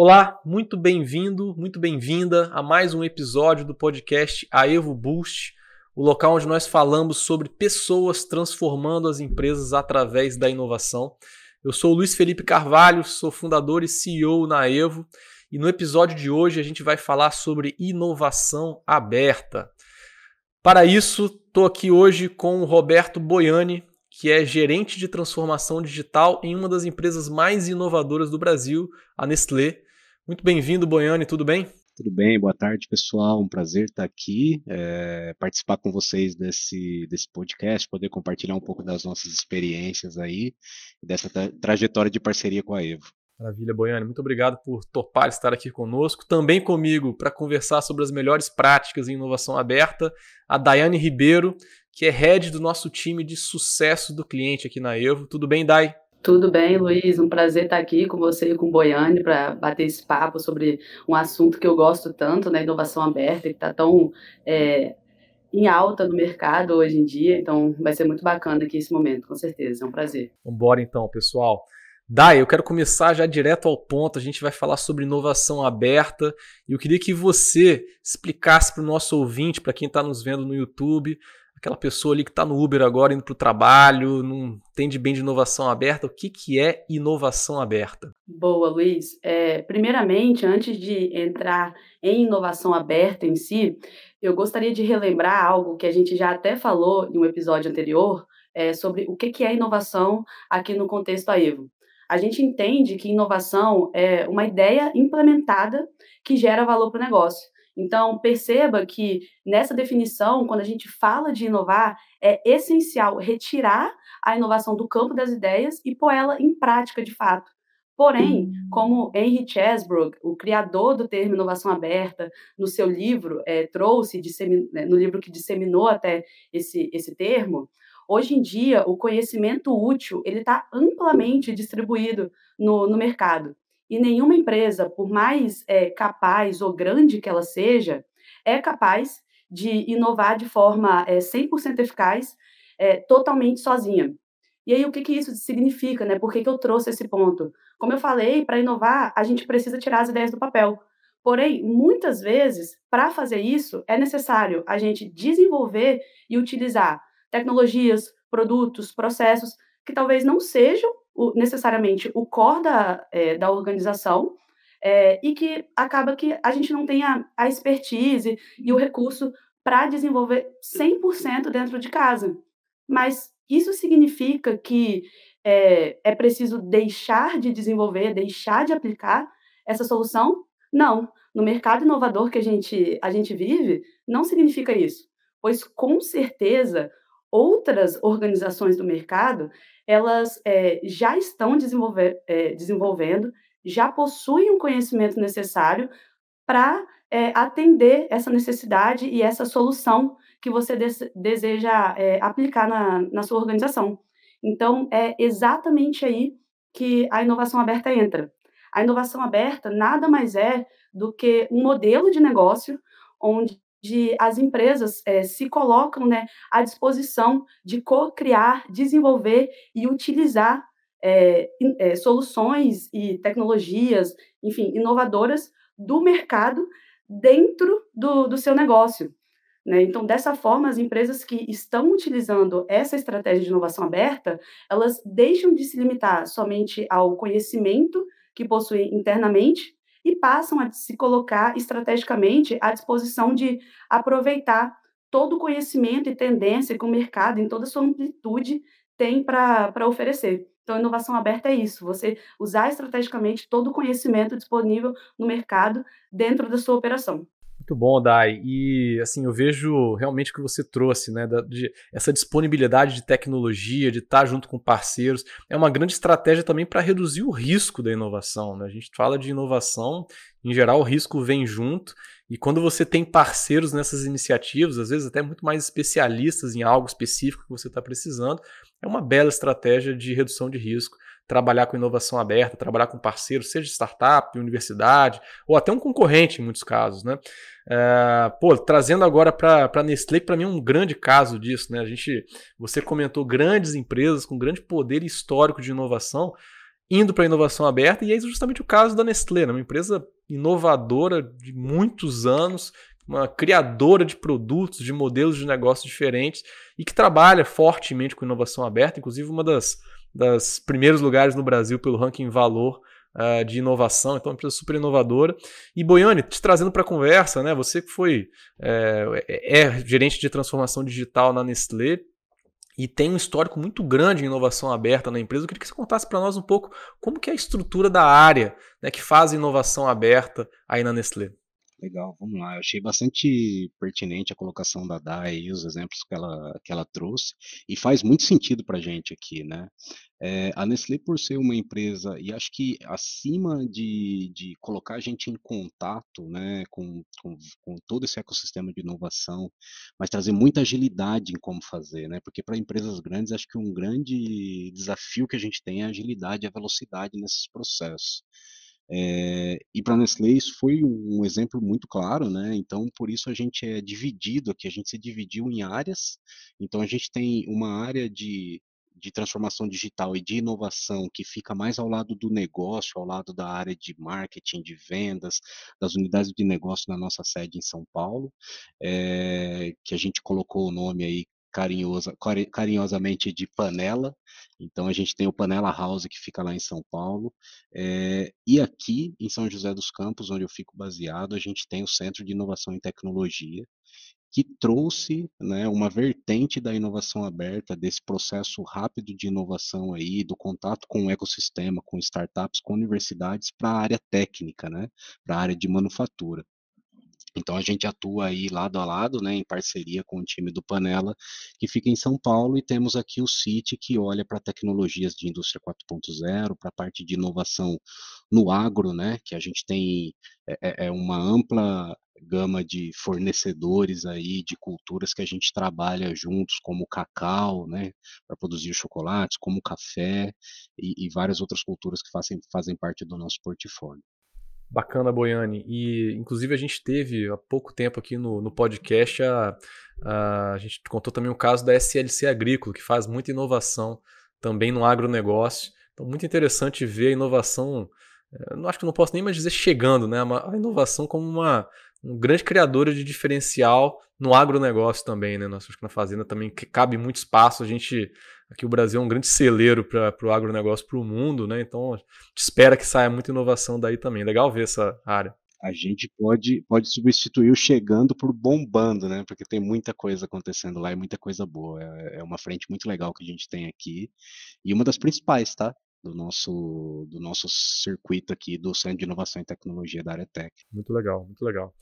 Olá, muito bem-vindo, muito bem-vinda a mais um episódio do podcast A Evo Boost, o local onde nós falamos sobre pessoas transformando as empresas através da inovação. Eu sou o Luiz Felipe Carvalho, sou fundador e CEO na Evo, e no episódio de hoje a gente vai falar sobre inovação aberta. Para isso, estou aqui hoje com o Roberto Boiani, que é gerente de transformação digital em uma das empresas mais inovadoras do Brasil, a Nestlé. Muito bem-vindo, Boiani, tudo bem? Tudo bem, boa tarde pessoal, um prazer estar aqui, é, participar com vocês desse, desse podcast, poder compartilhar um pouco das nossas experiências aí, dessa tra trajetória de parceria com a Evo. Maravilha, Boiani, muito obrigado por topar estar aqui conosco. Também comigo para conversar sobre as melhores práticas em inovação aberta, a Daiane Ribeiro, que é head do nosso time de sucesso do cliente aqui na Evo. Tudo bem, Dai? Tudo bem, Luiz? Um prazer estar aqui com você e com o Boiane para bater esse papo sobre um assunto que eu gosto tanto, né? Inovação aberta, que está tão é, em alta no mercado hoje em dia. Então, vai ser muito bacana aqui esse momento, com certeza. É um prazer. Vamos embora então, pessoal. Dai, eu quero começar já direto ao ponto. A gente vai falar sobre inovação aberta e eu queria que você explicasse para o nosso ouvinte, para quem está nos vendo no YouTube, aquela pessoa ali que está no Uber agora indo para o trabalho, não entende bem de inovação aberta, o que, que é inovação aberta? Boa, Luiz. É, primeiramente, antes de entrar em inovação aberta em si, eu gostaria de relembrar algo que a gente já até falou em um episódio anterior é, sobre o que, que é inovação aqui no contexto AEVO. A gente entende que inovação é uma ideia implementada que gera valor para o negócio. Então, perceba que nessa definição, quando a gente fala de inovar, é essencial retirar a inovação do campo das ideias e pôr ela em prática de fato. Porém, hum. como Henry Chesbrough, o criador do termo inovação aberta, no seu livro é, trouxe, né, no livro que disseminou até esse, esse termo, hoje em dia o conhecimento útil ele está amplamente distribuído no, no mercado. E nenhuma empresa, por mais é, capaz ou grande que ela seja, é capaz de inovar de forma é, 100% eficaz, é, totalmente sozinha. E aí, o que, que isso significa, né? Por que, que eu trouxe esse ponto? Como eu falei, para inovar, a gente precisa tirar as ideias do papel. Porém, muitas vezes, para fazer isso, é necessário a gente desenvolver e utilizar tecnologias, produtos, processos que talvez não sejam o, necessariamente o core da, é, da organização, é, e que acaba que a gente não tem a, a expertise e o recurso para desenvolver 100% dentro de casa. Mas isso significa que é, é preciso deixar de desenvolver, deixar de aplicar essa solução? Não. No mercado inovador que a gente, a gente vive, não significa isso. Pois, com certeza, outras organizações do mercado elas é, já estão desenvolver, é, desenvolvendo, já possuem o conhecimento necessário para é, atender essa necessidade e essa solução que você des deseja aplicar na, na sua organização. Então, é exatamente aí que a inovação aberta entra. A inovação aberta nada mais é do que um modelo de negócio onde de as empresas é, se colocam né, à disposição de co-criar, desenvolver e utilizar é, é, soluções e tecnologias, enfim, inovadoras do mercado dentro do, do seu negócio. Né? Então, dessa forma, as empresas que estão utilizando essa estratégia de inovação aberta, elas deixam de se limitar somente ao conhecimento que possuem internamente e passam a se colocar estrategicamente à disposição de aproveitar todo o conhecimento e tendência que o mercado, em toda a sua amplitude, tem para oferecer. Então, inovação aberta é isso, você usar estrategicamente todo o conhecimento disponível no mercado dentro da sua operação. Muito bom, Dai. E assim, eu vejo realmente o que você trouxe, né? Da, de, essa disponibilidade de tecnologia, de estar junto com parceiros, é uma grande estratégia também para reduzir o risco da inovação. Né? A gente fala de inovação, em geral, o risco vem junto. E quando você tem parceiros nessas iniciativas, às vezes até muito mais especialistas em algo específico que você está precisando, é uma bela estratégia de redução de risco trabalhar com inovação aberta, trabalhar com parceiros, seja startup, universidade, ou até um concorrente em muitos casos, né? É, pô, trazendo agora para a Nestlé, para mim é um grande caso disso, né? A gente, você comentou grandes empresas com grande poder histórico de inovação. indo para a inovação aberta, e é justamente o caso da Nestlé, né? uma empresa inovadora de muitos anos, uma criadora de produtos, de modelos de negócios diferentes e que trabalha fortemente com inovação aberta, inclusive uma das, das primeiros lugares no Brasil pelo ranking Valor uh, de inovação, então é uma empresa super inovadora. E Boiane, te trazendo para a conversa, né? Você que foi é, é, gerente de transformação digital na Nestlé, e tem um histórico muito grande em inovação aberta na empresa. Eu queria que você contasse para nós um pouco como que é a estrutura da área né, que faz inovação aberta aí na Nestlé. Legal, vamos lá. Eu achei bastante pertinente a colocação da Dai e os exemplos que ela, que ela trouxe, e faz muito sentido para a gente aqui, né? É, a Nestlé, por ser uma empresa, e acho que acima de, de colocar a gente em contato né, com, com, com todo esse ecossistema de inovação, mas trazer muita agilidade em como fazer, né? Porque para empresas grandes, acho que um grande desafio que a gente tem é a agilidade e a velocidade nesses processos. É, e para a Nestlé isso foi um exemplo muito claro, né? Então, por isso a gente é dividido aqui, a gente se dividiu em áreas. Então, a gente tem uma área de, de transformação digital e de inovação que fica mais ao lado do negócio, ao lado da área de marketing, de vendas, das unidades de negócio na nossa sede em São Paulo, é, que a gente colocou o nome aí carinhosa, carinhosamente de Panela. Então a gente tem o Panela House que fica lá em São Paulo. É, e aqui em São José dos Campos, onde eu fico baseado, a gente tem o Centro de Inovação e Tecnologia, que trouxe né, uma vertente da inovação aberta, desse processo rápido de inovação aí, do contato com o ecossistema, com startups, com universidades, para a área técnica, né, para a área de manufatura. Então a gente atua aí lado a lado, né, em parceria com o time do Panela, que fica em São Paulo, e temos aqui o CIT, que olha para tecnologias de indústria 4.0, para a parte de inovação no agro, né, que a gente tem é, é, é uma ampla gama de fornecedores aí de culturas que a gente trabalha juntos, como cacau, né, para produzir chocolates, como café e, e várias outras culturas que fazem, fazem parte do nosso portfólio. Bacana, Boiane. E, inclusive, a gente teve há pouco tempo aqui no, no podcast, a, a, a, gente contou também o caso da SLC Agrícola, que faz muita inovação também no agronegócio. Então, muito interessante ver a inovação, eh, não acho que não posso nem mais dizer chegando, né? A inovação como uma, um grande criador de diferencial no agronegócio também, né? Nós acho que na fazenda também cabe muito espaço. A gente aqui o Brasil é um grande celeiro para o agronegócio para o mundo, né? Então a gente espera que saia muita inovação daí também. Legal ver essa área. A gente pode, pode substituir o chegando por bombando, né? Porque tem muita coisa acontecendo lá e muita coisa boa. É, é uma frente muito legal que a gente tem aqui e uma das principais, tá? do nosso, do nosso circuito aqui do Centro de Inovação e Tecnologia da área Tech. Muito legal, muito legal.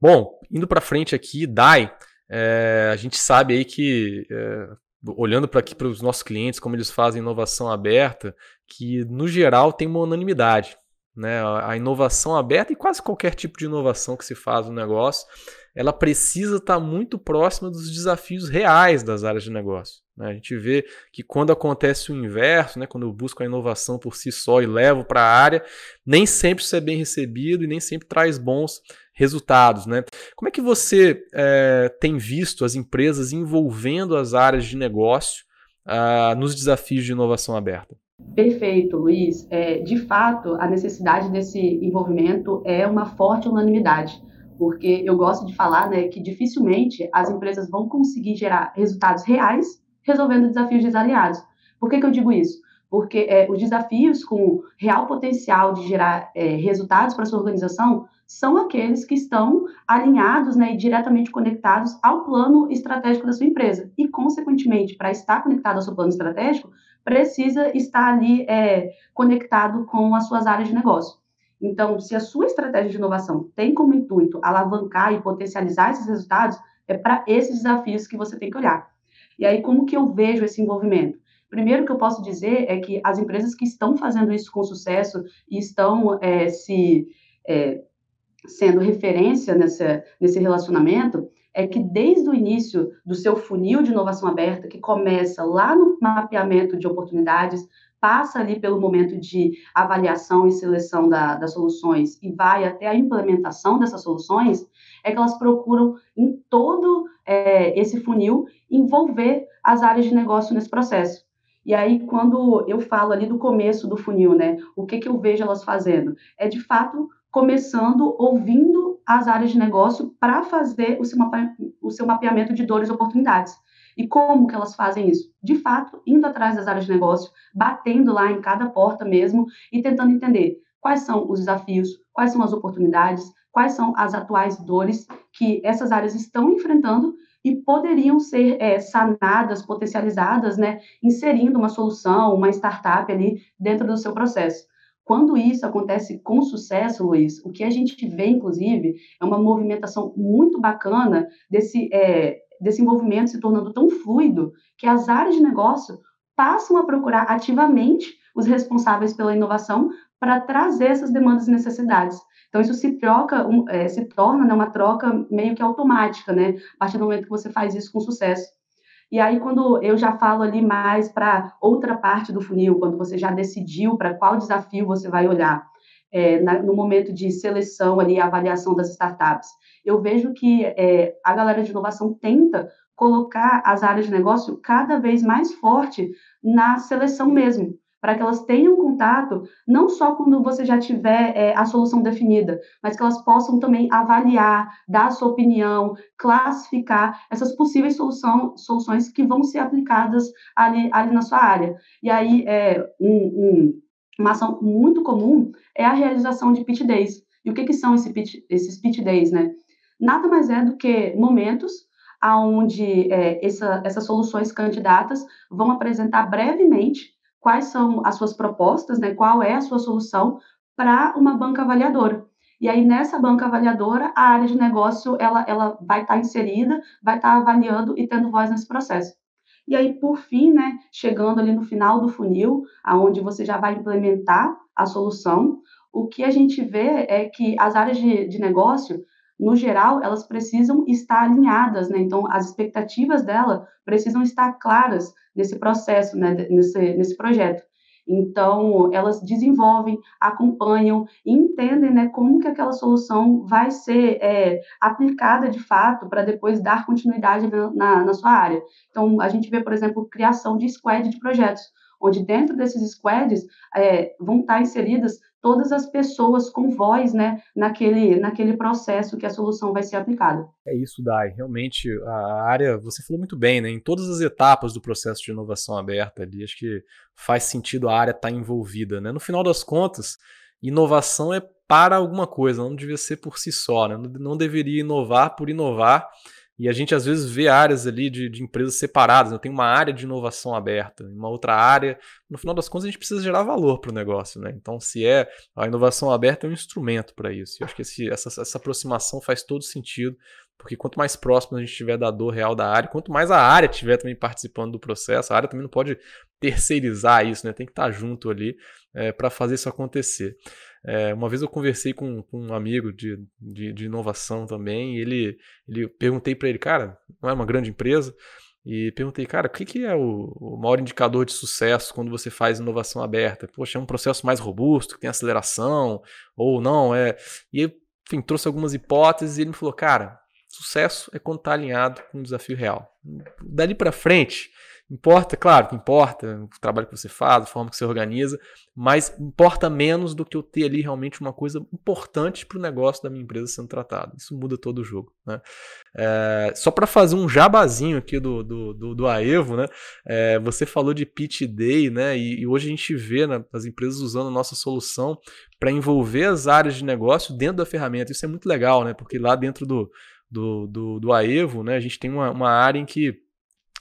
Bom, indo para frente aqui, DAI, é, a gente sabe aí que, é, olhando para aqui para os nossos clientes, como eles fazem inovação aberta, que no geral tem uma unanimidade. Né? A inovação aberta e quase qualquer tipo de inovação que se faz no negócio, ela precisa estar tá muito próxima dos desafios reais das áreas de negócio. Né? A gente vê que quando acontece o inverso, né? quando eu busco a inovação por si só e levo para a área, nem sempre isso é bem recebido e nem sempre traz bons resultados. Né? Como é que você é, tem visto as empresas envolvendo as áreas de negócio ah, nos desafios de inovação aberta? Perfeito, Luiz. É, de fato, a necessidade desse envolvimento é uma forte unanimidade, porque eu gosto de falar né, que dificilmente as empresas vão conseguir gerar resultados reais resolvendo desafios desaliados. Por que, que eu digo isso? Porque é, os desafios com real potencial de gerar é, resultados para sua organização são aqueles que estão alinhados né, e diretamente conectados ao plano estratégico da sua empresa. E, consequentemente, para estar conectado ao seu plano estratégico, precisa estar ali é, conectado com as suas áreas de negócio. Então, se a sua estratégia de inovação tem como intuito alavancar e potencializar esses resultados, é para esses desafios que você tem que olhar. E aí, como que eu vejo esse envolvimento? Primeiro que eu posso dizer é que as empresas que estão fazendo isso com sucesso e estão é, se é, sendo referência nessa, nesse relacionamento é que desde o início do seu funil de inovação aberta, que começa lá no mapeamento de oportunidades, passa ali pelo momento de avaliação e seleção da, das soluções e vai até a implementação dessas soluções, é que elas procuram em todo é, esse funil envolver as áreas de negócio nesse processo. E aí, quando eu falo ali do começo do funil, né, o que, que eu vejo elas fazendo? É de fato começando ouvindo as áreas de negócio para fazer o seu, o seu mapeamento de dores e oportunidades. E como que elas fazem isso? De fato, indo atrás das áreas de negócio, batendo lá em cada porta mesmo e tentando entender quais são os desafios, quais são as oportunidades, quais são as atuais dores que essas áreas estão enfrentando e poderiam ser é, sanadas, potencializadas, né, inserindo uma solução, uma startup ali dentro do seu processo. Quando isso acontece com sucesso, Luiz, o que a gente vê, inclusive, é uma movimentação muito bacana desse, é, envolvimento se tornando tão fluido que as áreas de negócio passam a procurar ativamente os responsáveis pela inovação para trazer essas demandas e necessidades. Então, isso se troca, é, se torna né, uma troca meio que automática, né? A partir do momento que você faz isso com sucesso. E aí, quando eu já falo ali mais para outra parte do funil, quando você já decidiu para qual desafio você vai olhar, é, na, no momento de seleção ali, avaliação das startups, eu vejo que é, a galera de inovação tenta colocar as áreas de negócio cada vez mais forte na seleção mesmo para que elas tenham contato, não só quando você já tiver é, a solução definida, mas que elas possam também avaliar, dar a sua opinião, classificar essas possíveis solução, soluções que vão ser aplicadas ali, ali na sua área. E aí, é, um, um, uma ação muito comum é a realização de pitch days. E o que, que são esse pitch, esses pitch days, né? Nada mais é do que momentos onde é, essa, essas soluções candidatas vão apresentar brevemente quais são as suas propostas, né, qual é a sua solução para uma banca avaliadora. E aí, nessa banca avaliadora, a área de negócio ela, ela vai estar tá inserida, vai estar tá avaliando e tendo voz nesse processo. E aí, por fim, né, chegando ali no final do funil, aonde você já vai implementar a solução, o que a gente vê é que as áreas de, de negócio, no geral, elas precisam estar alinhadas, né? Então, as expectativas dela precisam estar claras nesse processo, né? nesse, nesse projeto. Então, elas desenvolvem, acompanham e entendem né, como que aquela solução vai ser é, aplicada de fato para depois dar continuidade na, na, na, sua área. Então, a gente vê, por exemplo, criação de squad de projetos, onde dentro desses squads é, vão estar inseridas todas as pessoas com voz né, naquele, naquele processo que a solução vai ser aplicada. É isso, Dai. Realmente, a área, você falou muito bem, né? Em todas as etapas do processo de inovação aberta ali, acho que faz sentido a área estar tá envolvida. Né? No final das contas, inovação é para alguma coisa, não devia ser por si só, né? não deveria inovar por inovar e a gente às vezes vê áreas ali de, de empresas separadas. Né? Tem uma área de inovação aberta, uma outra área. No final das contas, a gente precisa gerar valor para o negócio. Né? Então, se é a inovação aberta, é um instrumento para isso. Eu acho que esse, essa, essa aproximação faz todo sentido, porque quanto mais próximo a gente estiver da dor real da área, quanto mais a área estiver também participando do processo, a área também não pode terceirizar isso, né? tem que estar junto ali é, para fazer isso acontecer. É, uma vez eu conversei com, com um amigo de, de, de, inovação também, e ele, ele perguntei para ele, cara, não é uma grande empresa, e perguntei, cara, o que, que é o, o, maior indicador de sucesso quando você faz inovação aberta? Poxa, é um processo mais robusto, que tem aceleração, ou não, é. E enfim, trouxe algumas hipóteses e ele me falou, cara, sucesso é quando está alinhado com o desafio real. Dali para frente, Importa, claro que importa o trabalho que você faz, a forma que você organiza, mas importa menos do que eu ter ali realmente uma coisa importante para o negócio da minha empresa sendo tratado. Isso muda todo o jogo. Né? É, só para fazer um jabazinho aqui do, do, do, do Aevo, né? É, você falou de pitch day, né? E, e hoje a gente vê né, as empresas usando a nossa solução para envolver as áreas de negócio dentro da ferramenta. Isso é muito legal, né? Porque lá dentro do, do, do, do Aevo, né, a gente tem uma, uma área em que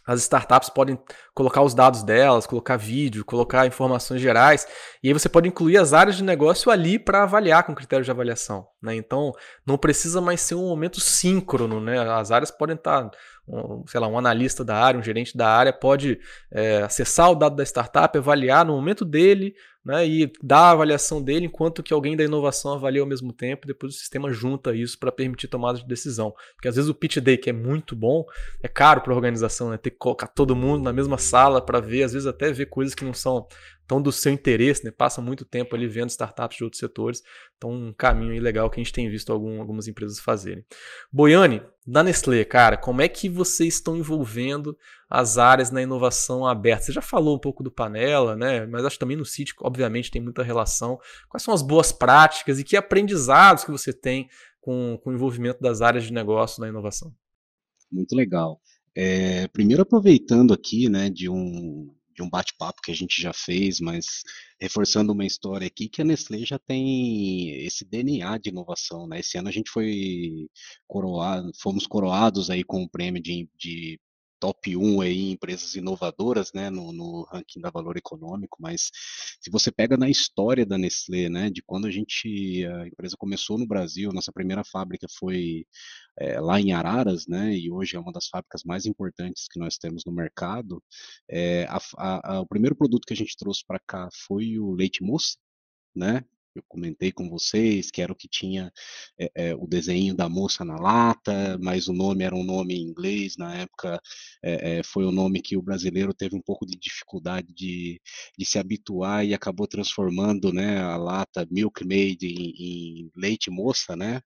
as startups podem colocar os dados delas, colocar vídeo, colocar informações gerais, e aí você pode incluir as áreas de negócio ali para avaliar com critérios de avaliação. Né? Então, não precisa mais ser um momento síncrono. Né? As áreas podem estar, tá, um, sei lá, um analista da área, um gerente da área pode é, acessar o dado da startup, avaliar no momento dele, né, e dá a avaliação dele, enquanto que alguém da inovação avalia ao mesmo tempo, depois o sistema junta isso para permitir tomada de decisão. Porque às vezes o pitch day, que é muito bom, é caro para a organização, né, ter que colocar todo mundo na mesma sala para ver, às vezes até ver coisas que não são tão do seu interesse, né? Passa muito tempo ali vendo startups de outros setores. Então, um caminho legal que a gente tem visto algum, algumas empresas fazerem. Boiane, da Nestlé, cara, como é que vocês estão envolvendo as áreas na inovação aberta? Você já falou um pouco do Panela, né? Mas acho que também no sítio, obviamente, tem muita relação. Quais são as boas práticas e que aprendizados que você tem com, com o envolvimento das áreas de negócio na inovação? Muito legal. É, primeiro aproveitando aqui, né, de um de um bate-papo que a gente já fez, mas reforçando uma história aqui, que a Nestlé já tem esse DNA de inovação, né? Esse ano a gente foi coroado, fomos coroados aí com o prêmio de, de top 1 aí em empresas inovadoras, né, no, no, ranking da Valor Econômico, mas se você pega na história da Nestlé, né, de quando a gente, a empresa começou no Brasil, nossa primeira fábrica foi é, lá em Araras, né, e hoje é uma das fábricas mais importantes que nós temos no mercado, é, a, a, a, o primeiro produto que a gente trouxe para cá foi o leite moça, né, eu comentei com vocês, que era o que tinha é, é, o desenho da moça na lata, mas o nome era um nome em inglês, na época é, foi o um nome que o brasileiro teve um pouco de dificuldade de, de se habituar e acabou transformando né, a lata Milkmaid em, em leite moça, né?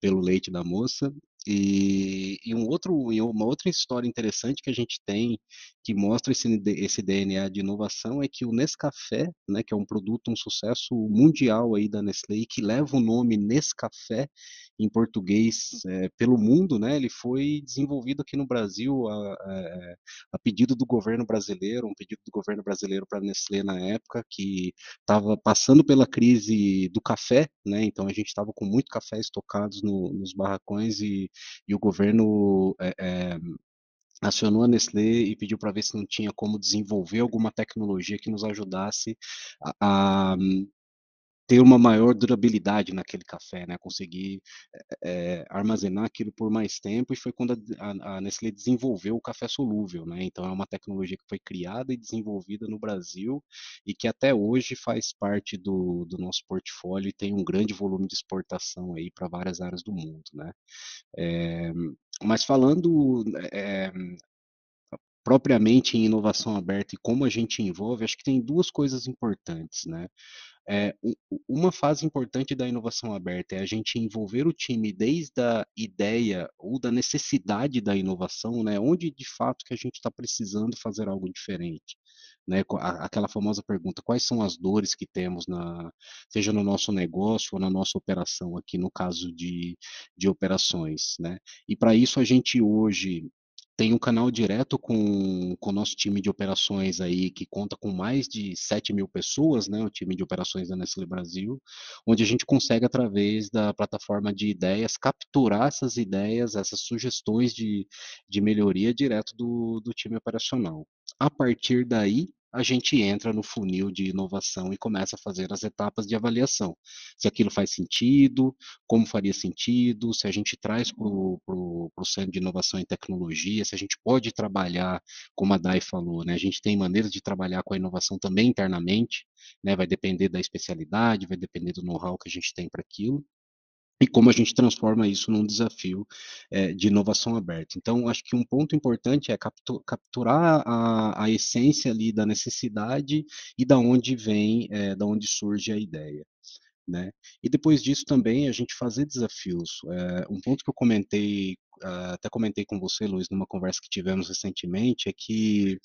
Pelo leite da moça, e, e, um outro, e uma outra história interessante que a gente tem que mostra esse, esse DNA de inovação é que o Nescafé, né, que é um produto, um sucesso mundial aí da Nestlé, que leva o nome Nescafé em português é, pelo mundo, né, ele foi desenvolvido aqui no Brasil a, a, a, pedido do governo brasileiro, um pedido do governo brasileiro para a Nestlé na época, que estava passando pela crise do café, né, então a gente estava com muito café estocados no, nos barracões e, e o governo é, é, acionou a Nestlé e pediu para ver se não tinha como desenvolver alguma tecnologia que nos ajudasse a, a ter uma maior durabilidade naquele café, né? Conseguir é, armazenar aquilo por mais tempo e foi quando a, a, Nestlé desenvolveu o café solúvel, né? Então é uma tecnologia que foi criada e desenvolvida no Brasil e que até hoje faz parte do, do nosso portfólio e tem um grande volume de exportação aí para várias áreas do mundo, né? É, mas falando é, propriamente em inovação aberta e como a gente envolve, acho que tem duas coisas importantes, né? É, uma fase importante da inovação aberta é a gente envolver o time desde a ideia ou da necessidade da inovação, né? Onde de fato que a gente está precisando fazer algo diferente. Né, aquela famosa pergunta, quais são as dores que temos, na, seja no nosso negócio ou na nossa operação, aqui no caso de, de operações. Né? E para isso a gente hoje tem um canal direto com, com o nosso time de operações aí, que conta com mais de 7 mil pessoas, né, o time de operações da Nestlé Brasil, onde a gente consegue, através da plataforma de ideias, capturar essas ideias, essas sugestões de, de melhoria direto do, do time operacional. A partir daí, a gente entra no funil de inovação e começa a fazer as etapas de avaliação. Se aquilo faz sentido, como faria sentido, se a gente traz para o centro de inovação e tecnologia, se a gente pode trabalhar, como a Dai falou, né? A gente tem maneiras de trabalhar com a inovação também internamente, né? Vai depender da especialidade, vai depender do know-how que a gente tem para aquilo e como a gente transforma isso num desafio é, de inovação aberta. Então, acho que um ponto importante é captu capturar a, a, essência ali da necessidade e da onde vem, é, da onde surge a ideia. Né? E depois disso também a gente fazer desafios. É, um ponto que eu comentei, até comentei com você, Luiz, numa conversa que tivemos recentemente, é que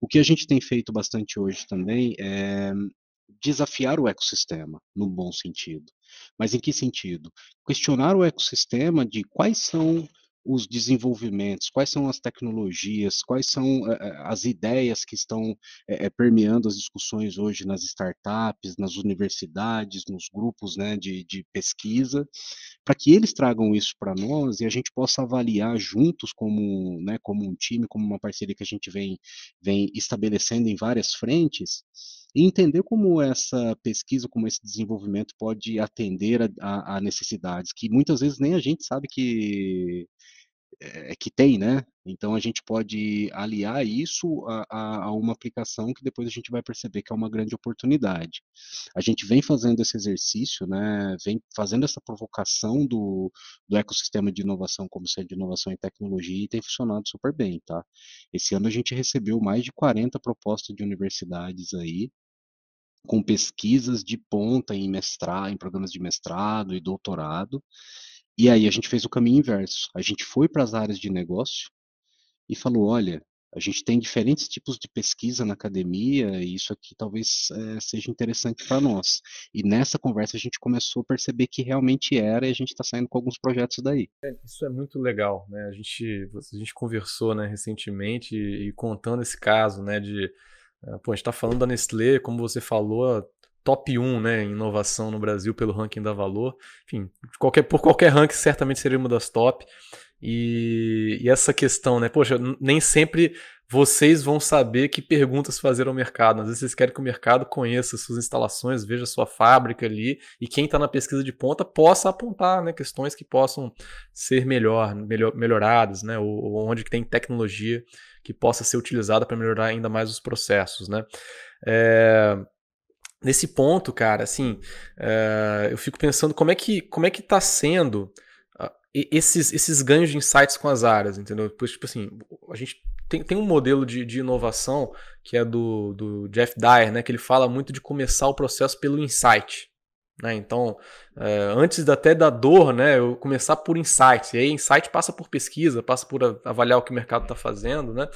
o que a gente tem feito bastante hoje também é desafiar o ecossistema, no bom sentido. Mas em que sentido? Questionar o ecossistema de quais são os desenvolvimentos, quais são as tecnologias, quais são uh, as ideias que estão uh, permeando as discussões hoje nas startups, nas universidades, nos grupos né, de, de pesquisa, para que eles tragam isso para nós e a gente possa avaliar juntos como, né, como um time, como uma parceria que a gente vem, vem estabelecendo em várias frentes, e entender como essa pesquisa, como esse desenvolvimento pode atender a, a, a necessidades que muitas vezes nem a gente sabe que é, que tem, né? Então a gente pode aliar isso a, a, a, uma aplicação que depois a gente vai perceber que é uma grande oportunidade. A gente vem fazendo esse exercício, né? Vem fazendo essa provocação do, do ecossistema de inovação como centro de inovação e tecnologia e tem funcionado super bem, tá? Esse ano a gente recebeu mais de 40 propostas de universidades aí com pesquisas de ponta em mestrado, em programas de mestrado e doutorado. E aí a gente fez o caminho inverso. A gente foi para as áreas de negócio e falou: olha, a gente tem diferentes tipos de pesquisa na academia e isso aqui talvez é, seja interessante para nós. E nessa conversa a gente começou a perceber que realmente era e a gente está saindo com alguns projetos daí. É, isso é muito legal, né? A gente, a gente conversou né, recentemente e, e contando esse caso, né, de é, pô, a gente está falando da Nestlé, como você falou, top 1 né, em inovação no Brasil pelo ranking da Valor. Enfim, qualquer, por qualquer ranking, certamente seria uma das top. E, e, essa questão, né? Poxa, nem sempre vocês vão saber que perguntas fazer ao mercado. Às vezes vocês querem que o mercado conheça suas instalações, veja sua fábrica ali, e quem está na pesquisa de ponta possa apontar né, questões que possam ser melhor, melhor melhoradas, né? Ou, ou onde tem tecnologia que possa ser utilizada para melhorar ainda mais os processos, né? É, nesse ponto, cara, assim, é, eu fico pensando como é que como é que está sendo uh, esses, esses ganhos de insights com as áreas, entendeu? Pois, tipo assim, a gente tem, tem um modelo de, de inovação que é do, do Jeff Dyer, né? Que ele fala muito de começar o processo pelo insight. Né? Então, é, antes até da dor, né, eu começar por insights. E aí, insight passa por pesquisa, passa por avaliar o que o mercado está fazendo. Né?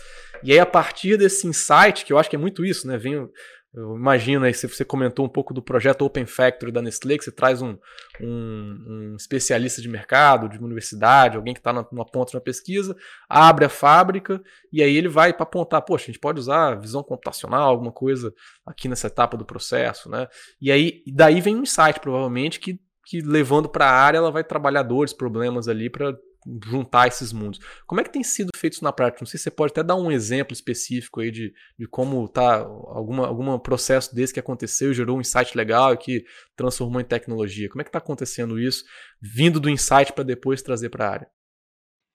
E aí, a partir desse insight, que eu acho que é muito isso, né, vem eu imagino aí, se você comentou um pouco do projeto Open Factory da Nestlé, que você traz um, um, um especialista de mercado, de uma universidade, alguém que está numa ponta uma pesquisa, abre a fábrica e aí ele vai para apontar, poxa, a gente pode usar visão computacional, alguma coisa aqui nessa etapa do processo, né? E aí daí vem um insight, provavelmente, que, que levando para a área ela vai trabalhar dores, problemas ali para juntar esses mundos. Como é que tem sido feito isso na prática? Não sei se você pode até dar um exemplo específico aí de, de como tá alguma, algum processo desse que aconteceu, gerou um insight legal e que transformou em tecnologia. Como é que está acontecendo isso, vindo do insight para depois trazer para a área?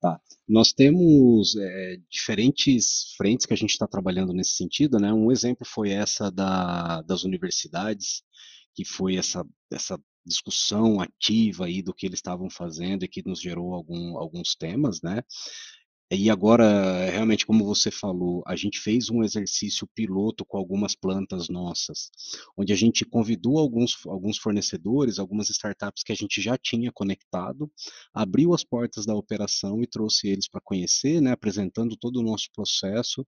Tá. Nós temos é, diferentes frentes que a gente está trabalhando nesse sentido, né? Um exemplo foi essa da, das universidades, que foi essa, essa discussão ativa aí do que eles estavam fazendo e que nos gerou algum, alguns temas, né? E agora, realmente, como você falou, a gente fez um exercício piloto com algumas plantas nossas, onde a gente convidou alguns, alguns fornecedores, algumas startups que a gente já tinha conectado, abriu as portas da operação e trouxe eles para conhecer, né, apresentando todo o nosso processo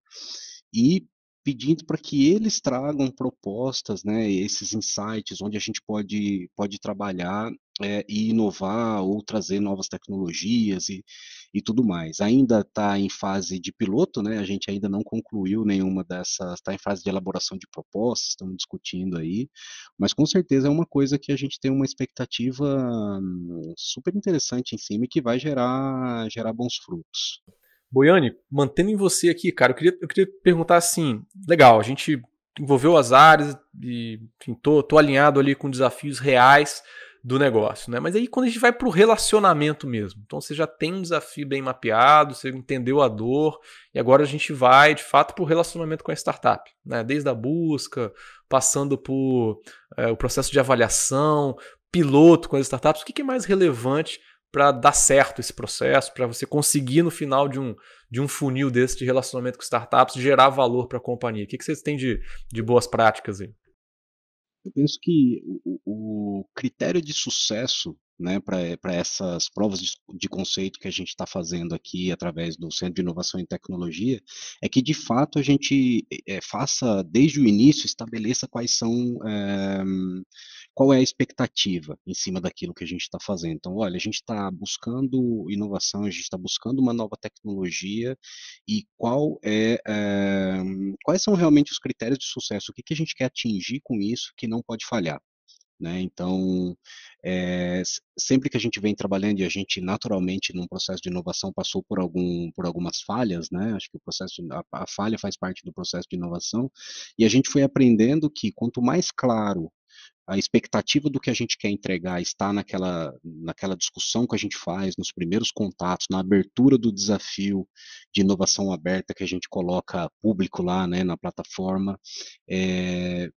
e pedindo para que eles tragam propostas, né, esses insights, onde a gente pode, pode trabalhar é, e inovar ou trazer novas tecnologias e, e tudo mais. Ainda está em fase de piloto, né, a gente ainda não concluiu nenhuma dessas, está em fase de elaboração de propostas, estamos discutindo aí, mas com certeza é uma coisa que a gente tem uma expectativa hum, super interessante em cima e que vai gerar, gerar bons frutos. Boiane, mantendo em você aqui, cara, eu queria, eu queria perguntar assim: legal, a gente envolveu as áreas e enfim, tô, tô alinhado ali com desafios reais do negócio, né? Mas aí quando a gente vai para o relacionamento mesmo, então você já tem um desafio bem mapeado, você entendeu a dor e agora a gente vai de fato para o relacionamento com a startup, né? Desde a busca, passando por é, o processo de avaliação, piloto com as startups, o que, que é mais relevante para dar certo esse processo, para você conseguir no final de um, de um funil desse de relacionamento com startups gerar valor para a companhia? O que, que vocês têm de, de boas práticas aí? Eu penso que o, o critério de sucesso né, para essas provas de, de, conceito que a gente está fazendo aqui através do Centro de Inovação e Tecnologia, é que de fato a gente é, faça desde o início, estabeleça quais são é, qual é a expectativa em cima daquilo que a gente está fazendo. Então, olha, a gente está buscando inovação, a gente está buscando uma nova tecnologia e qual é, é, quais são realmente os critérios de sucesso, o que, que a gente quer atingir com isso que não pode falhar. Né? Então, é, sempre que a gente vem trabalhando e a gente naturalmente num processo de inovação passou por algum por algumas falhas, né? Acho que o processo de, a, a, falha faz parte do processo de inovação e a gente foi aprendendo que quanto mais claro a expectativa do que a gente quer entregar está naquela, naquela discussão que a gente faz, nos primeiros contatos, na abertura do desafio de inovação aberta que a gente coloca público lá né, na plataforma, é,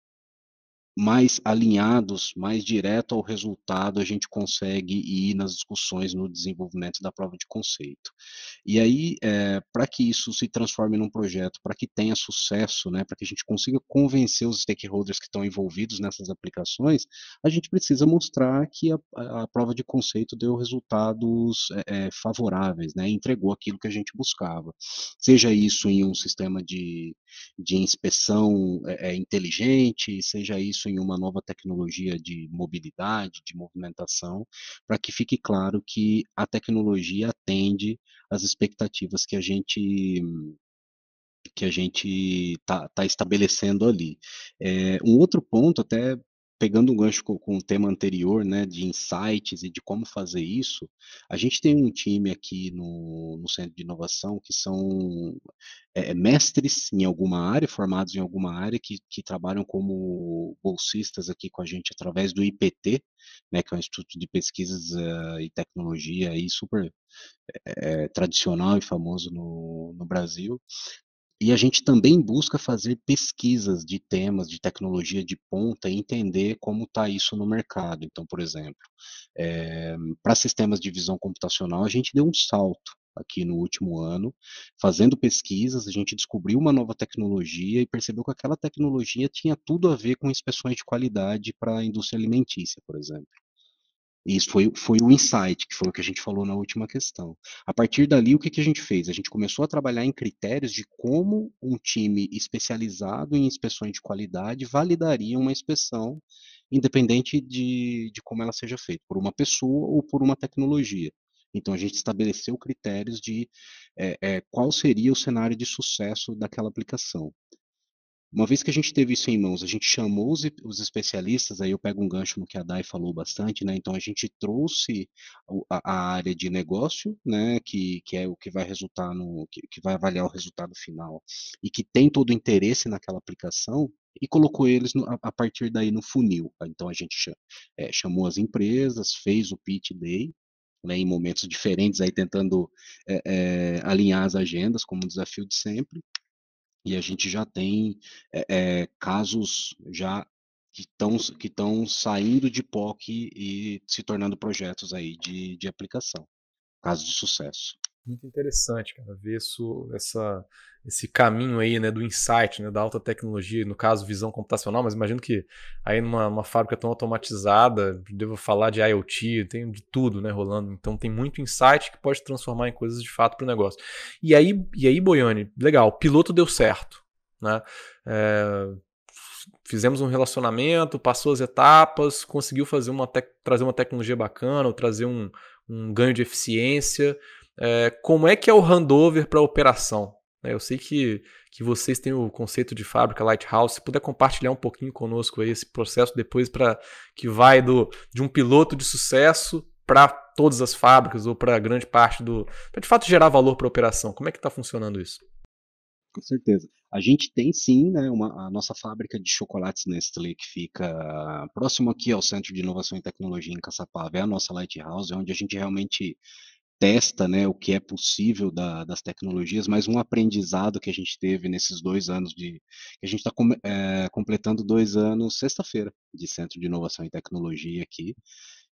mais alinhados, mais direto ao resultado, a gente consegue ir nas discussões no desenvolvimento da prova de conceito. E aí, é, para que isso se transforme num projeto, para que tenha sucesso, né, para que a gente consiga convencer os stakeholders que estão envolvidos nessas aplicações, a gente precisa mostrar que a, a prova de conceito deu resultados é, favoráveis, né, entregou aquilo que a gente buscava. Seja isso em um sistema de, de inspeção é, inteligente, seja isso em uma nova tecnologia de mobilidade, de movimentação, para que fique claro que a tecnologia atende às expectativas que a gente que a gente está tá estabelecendo ali. É, um outro ponto, até pegando um gancho com, com, o tema anterior, né, de insights e de como fazer isso, a gente tem um time aqui no, no Centro de Inovação que são é, mestres em alguma área, formados em alguma área, que, que trabalham como bolsistas aqui com a gente através do IPT, né, que é um Instituto de Pesquisas uh, e Tecnologia aí super é, tradicional e famoso no, no Brasil, e a gente também busca fazer pesquisas de temas de tecnologia de ponta e entender como está isso no mercado. Então, por exemplo, é, para sistemas de visão computacional, a gente deu um salto aqui no último ano, fazendo pesquisas, a gente descobriu uma nova tecnologia e percebeu que aquela tecnologia tinha tudo a ver com inspeções de qualidade para a indústria alimentícia, por exemplo. Isso foi, foi o insight, que foi o que a gente falou na última questão. A partir dali, o que, que a gente fez? A gente começou a trabalhar em critérios de como um time especializado em inspeções de qualidade validaria uma inspeção, independente de, de como ela seja feita, por uma pessoa ou por uma tecnologia. Então, a gente estabeleceu critérios de é, é, qual seria o cenário de sucesso daquela aplicação. Uma vez que a gente teve isso em mãos, a gente chamou os, os, especialistas, aí eu pego um gancho no que a Dai falou bastante, né? Então a gente trouxe a, a área de negócio, né? Que, que é o que vai resultar no. Que, que vai avaliar o resultado final e que tem todo o interesse naquela aplicação, e colocou eles no, a, partir daí no funil. Tá? Então a gente é, chamou as empresas, fez o pitch day, né, em momentos diferentes, aí tentando é, é, alinhar as agendas, como um desafio de sempre, e a gente já tem é, é, casos já que estão que estão saindo de POC e se tornando projetos aí de, de aplicação, casos de sucesso muito interessante, cara, ver isso, essa, esse caminho aí, né, do insight, né, da alta tecnologia, no caso visão computacional, mas imagino que aí numa fábrica tão automatizada, devo falar de IoT, tem de tudo, né, rolando, então tem muito insight que pode transformar em coisas de fato para o negócio. E aí, e aí, Boiane, legal, piloto deu certo, né, é, fizemos um relacionamento, passou as etapas, conseguiu fazer uma trazer uma tecnologia bacana, ou trazer um, um ganho de eficiência, é, como é que é o handover para a operação? É, eu sei que, que vocês têm o conceito de fábrica Lighthouse. Se puder compartilhar um pouquinho conosco aí esse processo depois para que vai do de um piloto de sucesso para todas as fábricas ou para grande parte do, para de fato gerar valor para a operação. Como é que está funcionando isso? Com certeza. A gente tem sim, né, uma, a nossa fábrica de chocolates Nestlé que fica próximo aqui ao Centro de Inovação e Tecnologia em Caçapava, é a nossa Lighthouse, onde a gente realmente testa né, o que é possível da, das tecnologias, mas um aprendizado que a gente teve nesses dois anos de. que a gente está com, é, completando dois anos sexta-feira de Centro de Inovação e Tecnologia aqui.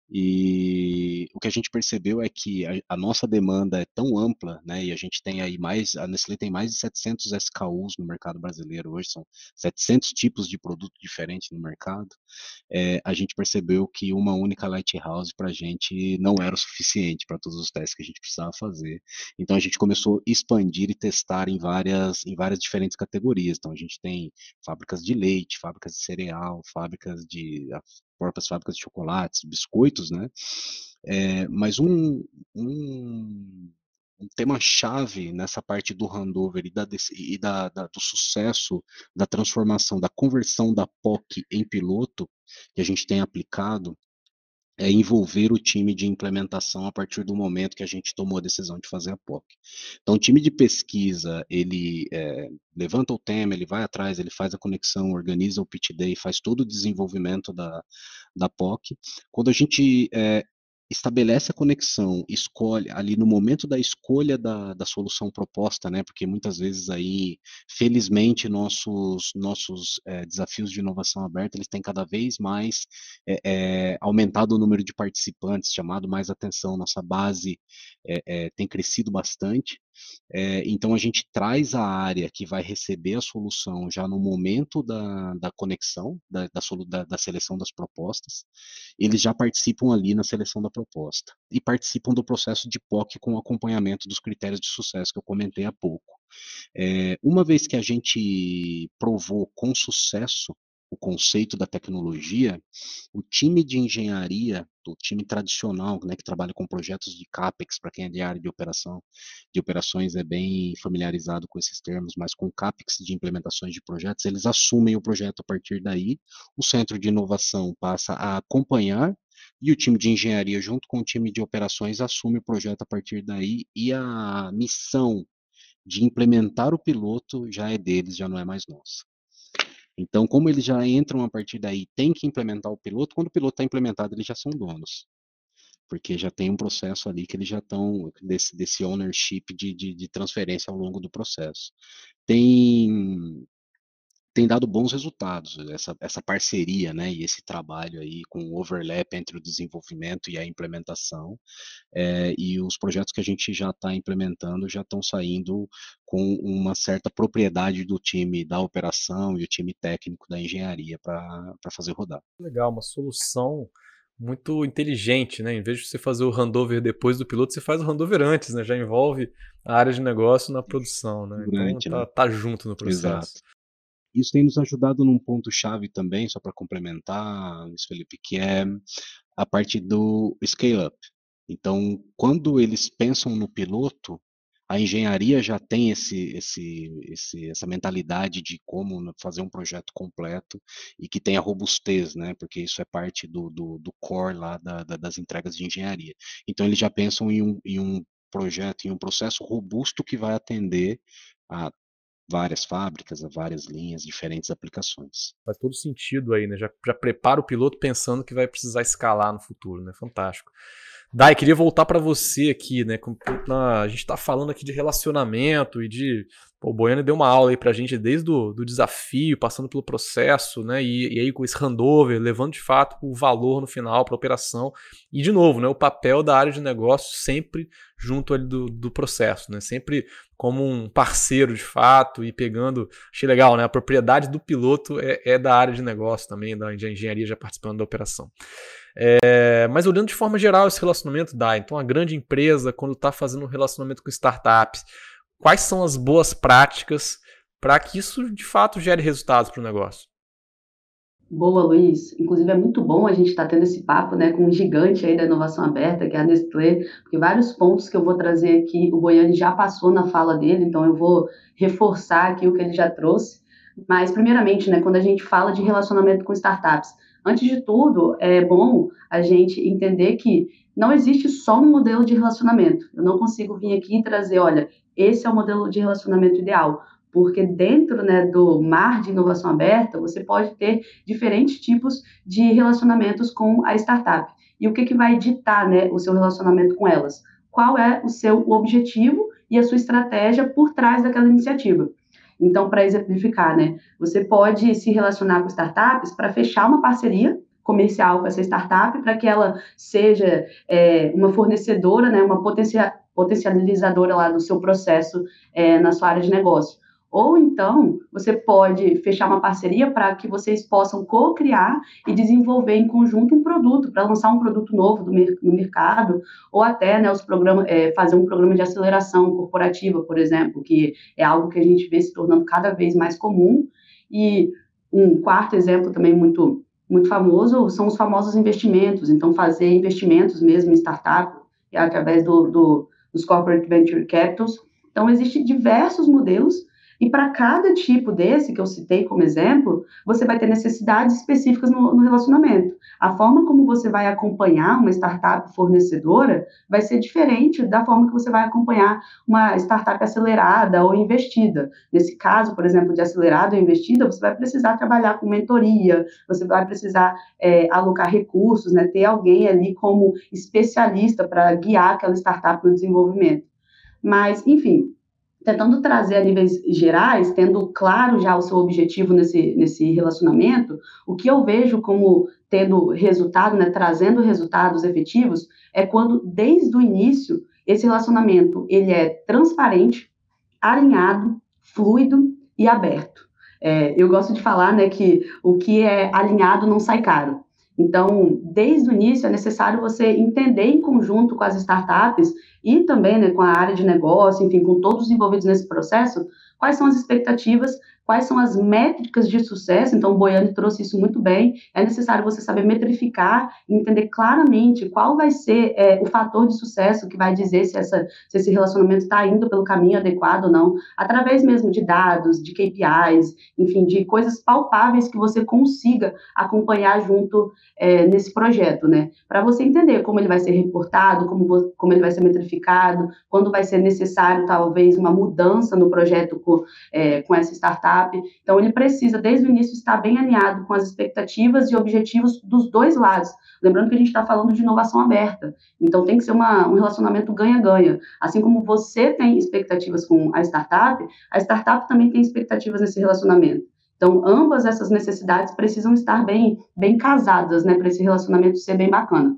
E o que a gente percebeu é que a, a, nossa demanda é tão ampla, né? E a gente tem aí mais, a Nestlé tem mais de 700 SKUs no mercado brasileiro hoje, são 700 tipos de produto diferentes no mercado. É, a gente percebeu que uma única Lighthouse para a gente não era o suficiente para todos os testes que a gente precisava fazer. Então a gente começou a expandir e testar em várias, em várias diferentes categorias. Então a gente tem fábricas de leite, fábricas de cereal, fábricas de próprias fábricas de chocolates, biscoitos, né? É, mas um, um, um tema-chave nessa parte do handover e, da, e da, da, do sucesso da transformação, da conversão da POC em piloto, que a gente tem aplicado, é envolver o time de implementação a partir do momento que a gente tomou a decisão de fazer a POC. Então, o time de pesquisa, ele é, levanta o tema, ele vai atrás, ele faz a conexão, organiza o pitch day, faz todo o desenvolvimento da, da POC. Quando a gente é, estabelece a conexão, escolhe ali no momento da escolha da, da solução proposta, né? Porque muitas vezes aí, felizmente, nossos nossos é, desafios de inovação aberta eles têm cada vez mais é, é, aumentado o número de participantes, chamado mais atenção, nossa base tem crescido bastante. É, então a gente traz a área que vai receber a solução já no momento da, da conexão, da, da, da, seleção das propostas, eles já participam ali na seleção da proposta e participam do processo de POC com acompanhamento dos critérios de sucesso que eu comentei há pouco. É, uma vez que a gente provou com sucesso o conceito da tecnologia, o time de engenharia, o time tradicional, né, que trabalha com projetos de CAPEX, para quem é de área de operação, de operações é bem familiarizado com esses termos, mas com CAPEX de implementações de projetos, eles assumem o projeto a partir daí, o centro de inovação passa a acompanhar e o time de engenharia, junto com o time de operações, assume o projeto a partir daí e a missão de implementar o piloto já é deles, já não é mais nossa. Então, como eles já entram a partir daí, tem que implementar o piloto, quando o piloto está implementado, eles já são donos. Porque já tem um processo ali que eles já estão, desse, desse ownership de, de, de transferência ao longo do processo. Tem tem dado bons resultados essa, essa parceria, né, e esse trabalho aí com o overlap entre o desenvolvimento e a implementação, é, e os projetos que a gente já está implementando já estão saindo com uma certa propriedade do time da operação e o time técnico da engenharia para fazer rodar. Legal, uma solução muito inteligente, né? Em vez de você fazer o handover depois do piloto, você faz o handover antes, né? Já envolve a área de negócio na produção, né? Durante, então tá, né? tá junto no processo. Exato. Isso tem nos ajudado num ponto-chave também, só para complementar, Luiz Felipe, que é a parte do scale-up. Então, quando eles pensam no piloto, a engenharia já tem esse, esse, esse, essa mentalidade de como fazer um projeto completo e que tenha robustez, né? Porque isso é parte do, do, do core lá da, da, das entregas de engenharia. Então eles já pensam em um, em um projeto, em um processo robusto que vai atender a várias fábricas, a várias linhas, diferentes aplicações. Faz todo sentido aí, né? Já, já prepara o piloto pensando que vai precisar escalar no futuro, né? Fantástico. Dai, queria voltar para você aqui, né? A gente está falando aqui de relacionamento e de o Boiano deu uma aula aí pra gente desde o do desafio, passando pelo processo, né? E, e aí com esse handover, levando de fato o valor no final para a operação. E de novo, né? O papel da área de negócio sempre junto ali do, do processo, né? Sempre como um parceiro de fato e pegando. Achei legal, né? A propriedade do piloto é, é da área de negócio também, da engenharia já participando da operação. É, mas olhando de forma geral esse relacionamento dá. Então, a grande empresa, quando está fazendo um relacionamento com startups, quais são as boas práticas para que isso de fato gere resultados para o negócio? Boa, Luiz. Inclusive é muito bom a gente estar tá tendo esse papo né, com um gigante aí da inovação aberta, que é a Nestlé, porque vários pontos que eu vou trazer aqui, o Boiani já passou na fala dele, então eu vou reforçar aqui o que ele já trouxe. Mas, primeiramente, né, quando a gente fala de relacionamento com startups, antes de tudo, é bom a gente entender que não existe só um modelo de relacionamento. Eu não consigo vir aqui e trazer, olha, esse é o modelo de relacionamento ideal, porque dentro né, do mar de inovação aberta, você pode ter diferentes tipos de relacionamentos com a startup. E o que, que vai ditar né, o seu relacionamento com elas? Qual é o seu objetivo e a sua estratégia por trás daquela iniciativa? Então, para exemplificar, né, você pode se relacionar com startups para fechar uma parceria comercial com essa startup para que ela seja é, uma fornecedora, né, uma potencia, potencializadora lá do seu processo é, na sua área de negócio. Ou então, você pode fechar uma parceria para que vocês possam co-criar e desenvolver em conjunto um produto, para lançar um produto novo no mercado, ou até né, os programas, é, fazer um programa de aceleração corporativa, por exemplo, que é algo que a gente vê se tornando cada vez mais comum. E um quarto exemplo também muito, muito famoso são os famosos investimentos. Então, fazer investimentos mesmo em startup, através do, do dos corporate venture capitals. Então, existem diversos modelos E para cada tipo desse que eu citei como exemplo, você vai ter necessidades específicas no, no, relacionamento. A forma como você vai acompanhar uma startup fornecedora vai ser diferente da forma que você vai acompanhar uma startup acelerada ou investida. Nesse caso, por exemplo, de acelerada ou investida, você vai precisar trabalhar com mentoria, você vai precisar é, alocar recursos, né, ter alguém ali como especialista para guiar aquela startup no desenvolvimento. Mas, enfim, tentando trazer a níveis gerais, tendo claro já o seu objetivo nesse, nesse relacionamento, o que eu vejo como tendo resultado, né, trazendo resultados efetivos, é quando, desde o início, esse relacionamento ele é transparente, alinhado, fluido e aberto. É, eu gosto de falar né, que o que é alinhado não sai caro. Então, desde o início, é necessário você entender em conjunto com as startups e também né, com a área de negócio, enfim, com todos os envolvidos nesse processo, quais são as expectativas quais são as métricas de sucesso, então o Boiani trouxe isso muito bem, é necessário você saber metrificar entender claramente qual vai ser é, o fator de sucesso que vai dizer se, essa, se esse relacionamento está indo pelo caminho adequado ou não, através mesmo de dados, de KPIs, enfim, de coisas palpáveis que você consiga acompanhar junto é, nesse projeto, né? Para você entender como ele vai ser reportado, como, como ele vai ser metrificado, quando vai ser necessário, talvez, uma mudança no projeto com, é, com essa startup, startup. Então, ele precisa, desde o início, estar bem alinhado com as expectativas e objetivos dos dois lados. Lembrando que a gente está falando de inovação aberta. Então, tem que ser uma, um relacionamento ganha-ganha. Assim como você tem expectativas com a startup, a startup também tem expectativas nesse relacionamento. Então, ambas essas necessidades precisam estar bem, bem casadas, né, para esse relacionamento ser bem bacana.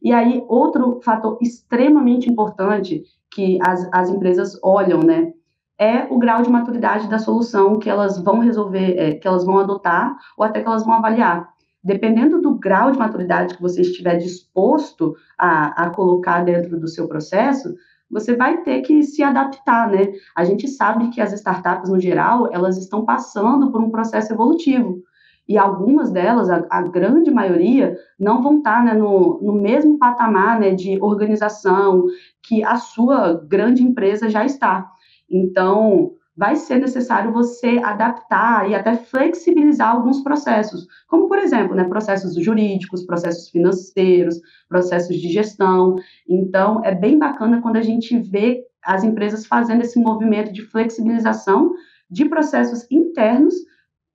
E aí, outro fator extremamente importante que as, as empresas olham, né, é o grau de maturidade da solução que elas vão resolver, é, que elas vão adotar ou até que elas vão avaliar. Dependendo do grau de maturidade que você estiver disposto a, a colocar dentro do seu processo, você vai ter que se adaptar, né? A gente sabe que as startups, no geral, elas estão passando por um processo evolutivo. E algumas delas, a, a grande maioria, não vão estar né, no, no mesmo patamar né, de organização que a sua grande empresa já está. Então, vai ser necessário você adaptar e até flexibilizar alguns processos, como, por exemplo, né, processos jurídicos, processos financeiros, processos de gestão. Então, é bem bacana quando a gente vê as empresas fazendo esse movimento de flexibilização de processos internos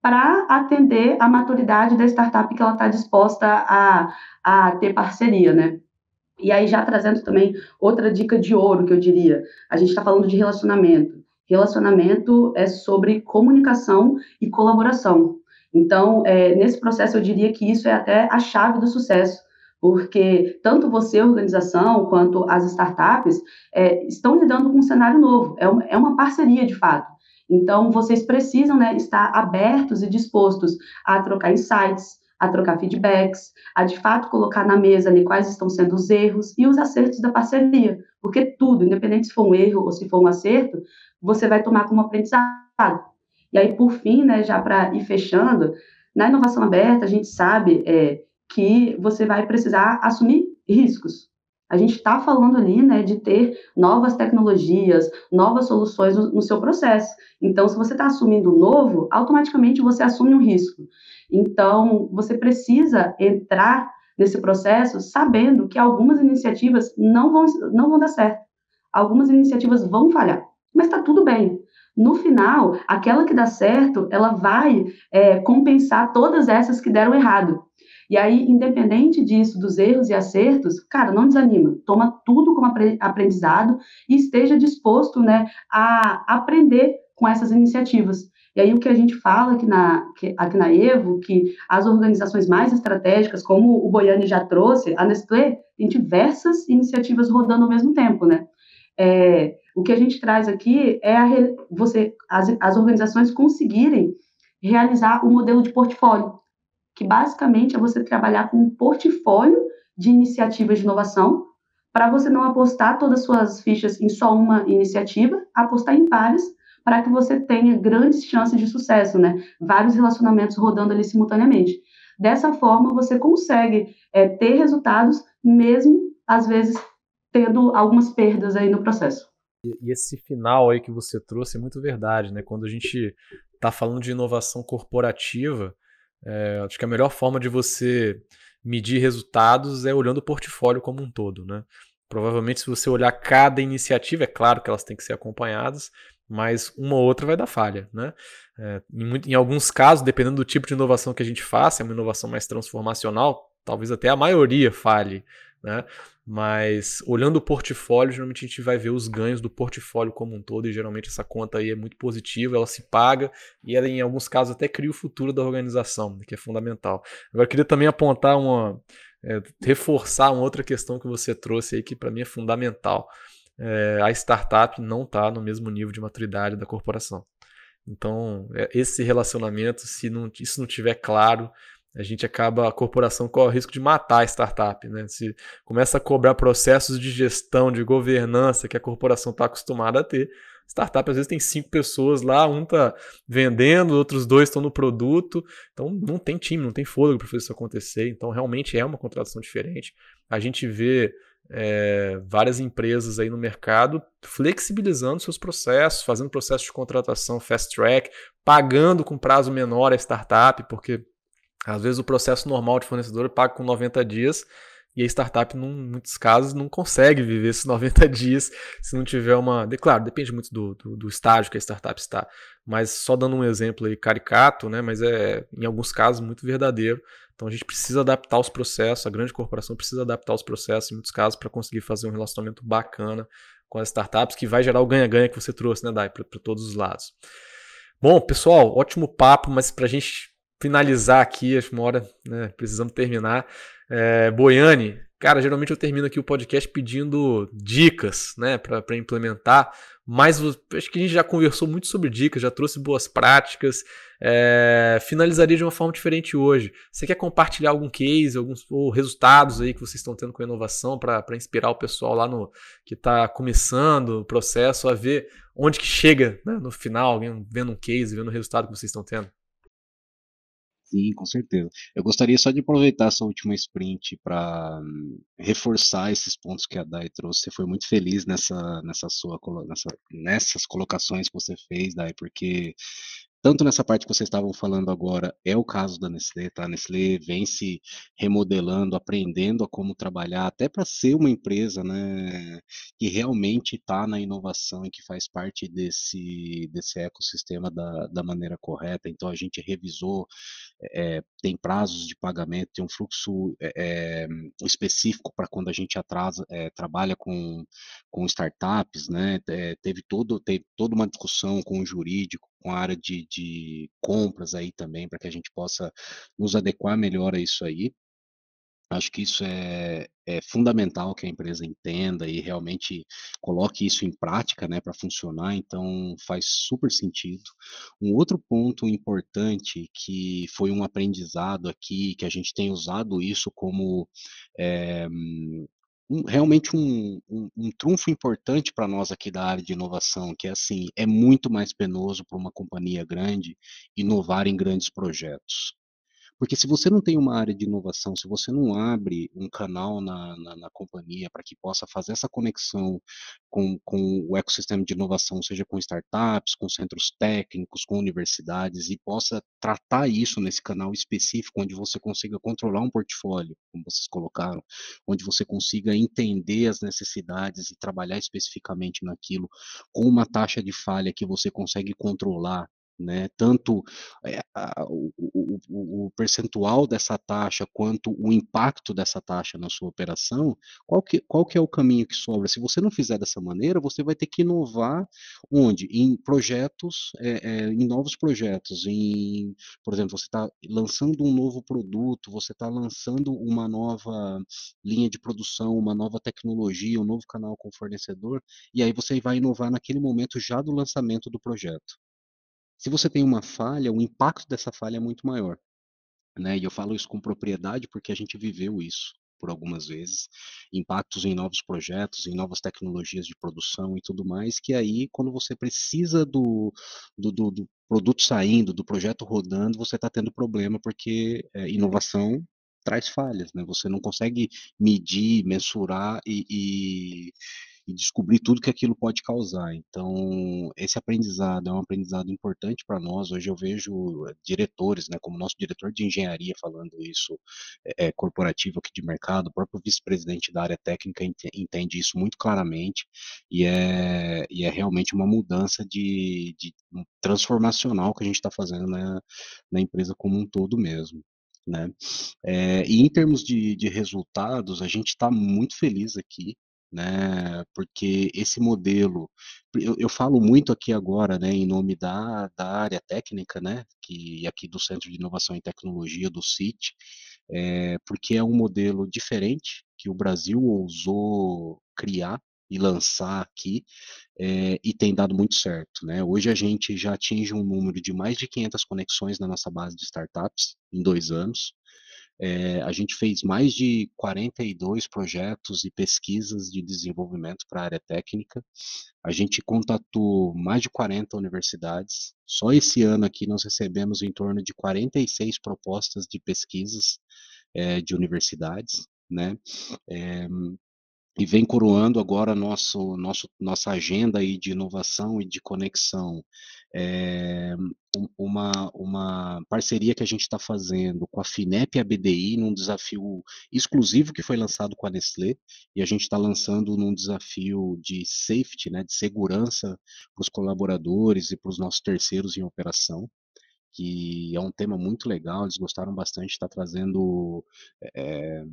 para atender a maturidade da startup que ela está disposta a, a ter parceria, né? E aí, já trazendo também outra dica de ouro que eu diria, a gente está falando de relacionamento. Relacionamento é sobre comunicação e colaboração. Então, é, nesse processo, eu diria que isso é até a chave do sucesso, porque tanto você, organização, quanto as startups é, estão lidando com um cenário novo, é uma, é uma parceria de fato. Então, vocês precisam né, estar abertos e dispostos a trocar insights, a trocar feedbacks, a de fato colocar na mesa quais estão sendo os erros e os acertos da parceria, porque tudo, independente se for um erro ou se for um acerto, você vai tomar como aprendizado. E aí, por fim, né, já para ir fechando, na inovação aberta, a gente sabe é, que você vai precisar assumir riscos. A gente está falando ali né, de ter novas tecnologias, novas soluções no, no seu processo. Então, se você está assumindo novo, automaticamente você assume um risco. Então, você precisa entrar nesse processo sabendo que algumas iniciativas não vão, não vão dar certo. Algumas iniciativas vão falhar, mas está tudo bem. No final, aquela que dá certo, ela vai é, compensar todas essas que deram errado. E aí, independente disso, dos erros e acertos, cara, não desanima. Toma tudo como aprendizado e esteja disposto né, a aprender com essas iniciativas. E aí o que a gente fala aqui na, aqui na Evo, que as organizações mais estratégicas, como o Boiani já trouxe, a Nestlé tem diversas iniciativas rodando ao mesmo tempo, né? É, o que a gente traz aqui é a, você, as, as organizações conseguirem realizar o um modelo de portfólio, que basicamente é você trabalhar com um portfólio de iniciativas de inovação, para você não apostar todas as suas fichas em só uma iniciativa, apostar em várias, para que você tenha grandes chances de sucesso, né? Vários relacionamentos rodando ali simultaneamente. Dessa forma, você consegue é, ter resultados, mesmo às vezes tendo algumas perdas aí no processo. E, esse final aí que você trouxe é muito verdade, né? Quando a gente está falando de inovação corporativa, é, acho que a melhor forma de você medir resultados é olhando o portfólio como um todo, né? Provavelmente, se você olhar cada iniciativa, é claro que elas têm que ser acompanhadas, mas uma ou outra vai dar falha, né? É, em, em, alguns casos, dependendo do tipo de inovação que a gente faça, é uma inovação mais transformacional, talvez até a maioria falhe, né? Mas olhando o portfólio, geralmente a gente vai ver os ganhos do portfólio como um todo, e geralmente essa conta aí é muito positiva, ela se paga e ela, em alguns casos, até cria o futuro da organização, que é fundamental. Agora, eu queria também apontar uma. É, reforçar uma outra questão que você trouxe aí, que para mim é fundamental. É, a startup não está no mesmo nível de maturidade da corporação. Então, é, esse relacionamento, se não, isso não tiver claro, a gente acaba, a corporação corre o risco de matar a startup, né? Se começa a cobrar processos de gestão, de governança que a corporação está acostumada a ter, startup às vezes tem cinco pessoas lá, um está vendendo, outros dois estão no produto, então não tem time, não tem fôlego para fazer isso acontecer, então realmente é uma contratação diferente. A gente vê é, várias empresas aí no mercado flexibilizando seus processos, fazendo processo de contratação fast track, pagando com prazo menor a startup, porque às vezes o processo normal de fornecedor paga com 90 dias e a startup, em muitos casos, não consegue viver esses 90 dias se não tiver uma. Claro, depende muito do, do, do, estágio que a startup está. Mas só dando um exemplo aí caricato, né? Mas é em alguns casos muito verdadeiro. Então a gente precisa adaptar os processos, a grande corporação precisa adaptar os processos em muitos casos para conseguir fazer um relacionamento bacana com as startups, que vai gerar o ganha-ganha que você trouxe, né, Dai, para todos os lados. Bom, pessoal, ótimo papo, mas para a gente finalizar aqui, acho uma hora, né, precisamos terminar. É, Boiane, cara, geralmente eu termino aqui o podcast pedindo dicas, né, para implementar, mas acho que a gente já conversou muito sobre dicas, já trouxe boas práticas. É, finalizaria de uma forma diferente hoje. Você quer compartilhar algum case, alguns ou resultados aí que vocês estão tendo com a inovação para inspirar o pessoal lá no que está começando o processo a ver onde que chega né, no final, alguém vendo um case, vendo o resultado que vocês estão tendo? Sim, com certeza. Eu gostaria só de aproveitar essa última sprint para reforçar esses pontos que a Dai trouxe. Você foi muito feliz nessa, nessa sua, nessa, nessas colocações que você fez, Dai, porque tanto nessa parte que vocês estavam falando agora, é o caso da Nestlé, tá? A Nestlé vem se remodelando, aprendendo a como trabalhar, até para ser uma empresa, né, que realmente está na inovação e que faz parte desse, desse ecossistema da, da maneira correta. Então, a gente revisou, é, tem prazos de pagamento, tem um fluxo é, específico para quando a gente atrasa, é, trabalha com, com startups, né, teve, todo, teve toda uma discussão com o jurídico, com a área de, de compras aí também, para que a gente possa nos adequar melhor a isso aí. Acho que isso é, é, fundamental que a empresa entenda e realmente coloque isso em prática, né, para funcionar. Então, faz super sentido. Um outro ponto importante que foi um aprendizado aqui, que a gente tem usado isso como é, um, realmente um, um, um, trunfo importante para nós aqui da área de inovação, que é assim, é muito mais penoso para uma companhia grande inovar em grandes projetos. Porque se você não tem uma área de inovação, se você não abre um canal na, na, na companhia para que possa fazer essa conexão com, com o ecossistema de inovação, seja com startups, com centros técnicos, com universidades, e possa tratar isso nesse canal específico, onde você consiga controlar um portfólio, como vocês colocaram, onde você consiga entender as necessidades e trabalhar especificamente naquilo, com uma taxa de falha que você consegue controlar né? Tanto é, a, o, o, o, percentual dessa taxa quanto o impacto dessa taxa na sua operação, qual que, qual que é o caminho que sobra? Se você não fizer dessa maneira, você vai ter que inovar onde? Em projetos, é, é, em novos projetos, em, por exemplo, você está lançando um novo produto, você está lançando uma nova linha de produção, uma nova tecnologia, um novo canal com fornecedor, e aí você vai inovar naquele momento já do lançamento do projeto. Se você tem uma falha, o impacto dessa falha é muito maior. Né? E eu falo isso com propriedade porque a gente viveu isso por algumas vezes, impactos em novos projetos, em novas tecnologias de produção e tudo mais, que aí, quando você precisa do, do, do, do produto saindo, do projeto rodando, você está tendo problema, porque é, inovação traz falhas, né? Você não consegue medir, mensurar e, e e descobrir tudo que aquilo pode causar. Então, esse aprendizado é um aprendizado importante para nós. Hoje eu vejo eh, diretores, né, como nosso diretor de engenharia falando isso, é, corporativo aqui de mercado, o próprio vice-presidente da área técnica entende isso muito claramente e é, e é realmente uma mudança de, de transformacional que a gente está fazendo na, na empresa como um todo mesmo. Né? É, e em termos de, de resultados, a gente está muito feliz aqui, né? Porque esse modelo, eu, eu, falo muito aqui agora, né, em nome da, da área técnica, né, que aqui do Centro de Inovação e Tecnologia do CIT, é, porque é um modelo diferente que o Brasil ousou criar e lançar aqui é, e tem dado muito certo. Né? Hoje a gente já atinge um número de mais de 500 conexões na nossa base de startups em dois anos. É, a gente fez mais de 42 projetos e pesquisas de desenvolvimento para a área técnica. A gente contatou mais de 40 universidades. Só esse ano aqui nós recebemos em torno de 46 propostas de pesquisas é, de universidades. Né? É, e vem coroando agora nosso, nosso, nossa agenda aí de inovação e de conexão. É, uma, uma parceria que a gente está fazendo com a FINEP e a BDI num desafio exclusivo que foi lançado com a Nestlé, e a gente está lançando num desafio de safety, né, de segurança para os colaboradores e para os nossos terceiros em operação que é um tema muito legal, eles gostaram bastante, está trazendo é,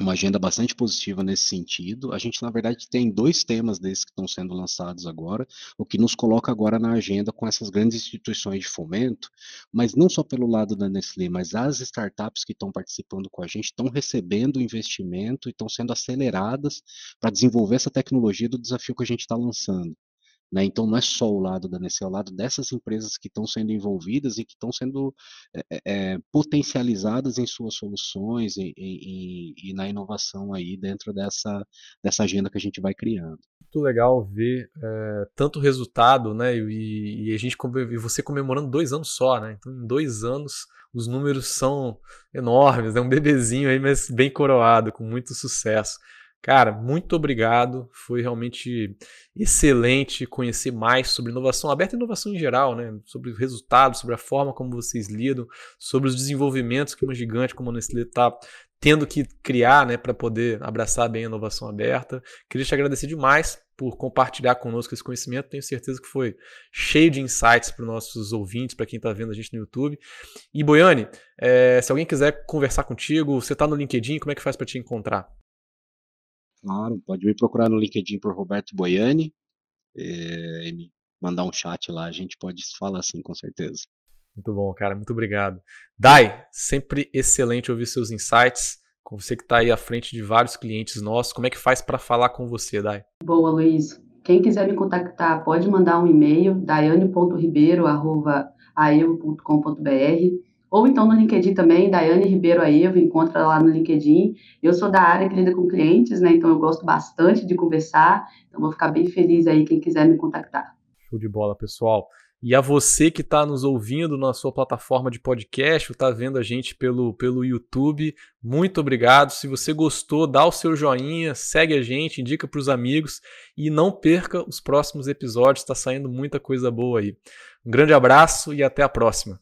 uma agenda bastante positiva nesse sentido. A gente, na verdade, tem dois temas desses que estão sendo lançados agora, o que nos coloca agora na agenda com essas grandes instituições de fomento, mas não só pelo lado da Nestlé, mas as startups que estão participando com a gente estão recebendo investimento e estão sendo aceleradas para desenvolver essa tecnologia do desafio que a gente está lançando. Né? Então, não é só o lado da NEC, é o lado dessas empresas que estão sendo envolvidas e que estão sendo é, é, potencializadas em suas soluções e, e, e, na inovação aí dentro dessa, dessa agenda que a gente vai criando. Muito legal ver é, tanto resultado, né? E, e a gente e você comemorando dois anos só, né? Então, em dois anos os números são enormes, é um bebezinho aí, mas bem coroado, com muito sucesso. Cara, muito obrigado. Foi realmente excelente conhecer mais sobre inovação aberta e inovação em geral, né? Sobre os resultados, sobre a forma como vocês lidam, sobre os desenvolvimentos que uma gigante como a Nestlé está tendo que criar, né, para poder abraçar bem a inovação aberta. Queria te agradecer demais por compartilhar conosco esse conhecimento. Tenho certeza que foi cheio de insights para os nossos ouvintes, para quem está vendo a gente no YouTube. E Boiane, é, se alguém quiser conversar contigo, você está no LinkedIn, como é que faz para te encontrar? Claro, pode me procurar no LinkedIn por Roberto Boiani é, e me mandar um chat lá, a gente pode falar assim, com certeza. Muito bom, cara, muito obrigado. Dai, sempre excelente ouvir seus insights. Com você que está aí à frente de vários clientes nossos, como é que faz para falar com você, Dai? Boa, Luiz. Quem quiser me contactar, pode mandar um e-mail, daiane.ribeiro.com.br ou então no LinkedIn também, Daiane Ribeiro Aevo, encontra lá no LinkedIn. Eu sou da área que lida com clientes, né? Então eu gosto bastante de conversar. Então vou ficar bem feliz aí quem quiser me contactar. Show de bola, pessoal. E a você que está nos ouvindo na sua plataforma de podcast, ou está vendo a gente pelo, pelo YouTube, muito obrigado. Se você gostou, dá o seu joinha, segue a gente, indica para os amigos e não perca os próximos episódios, está saindo muita coisa boa aí. Um grande abraço e até a próxima.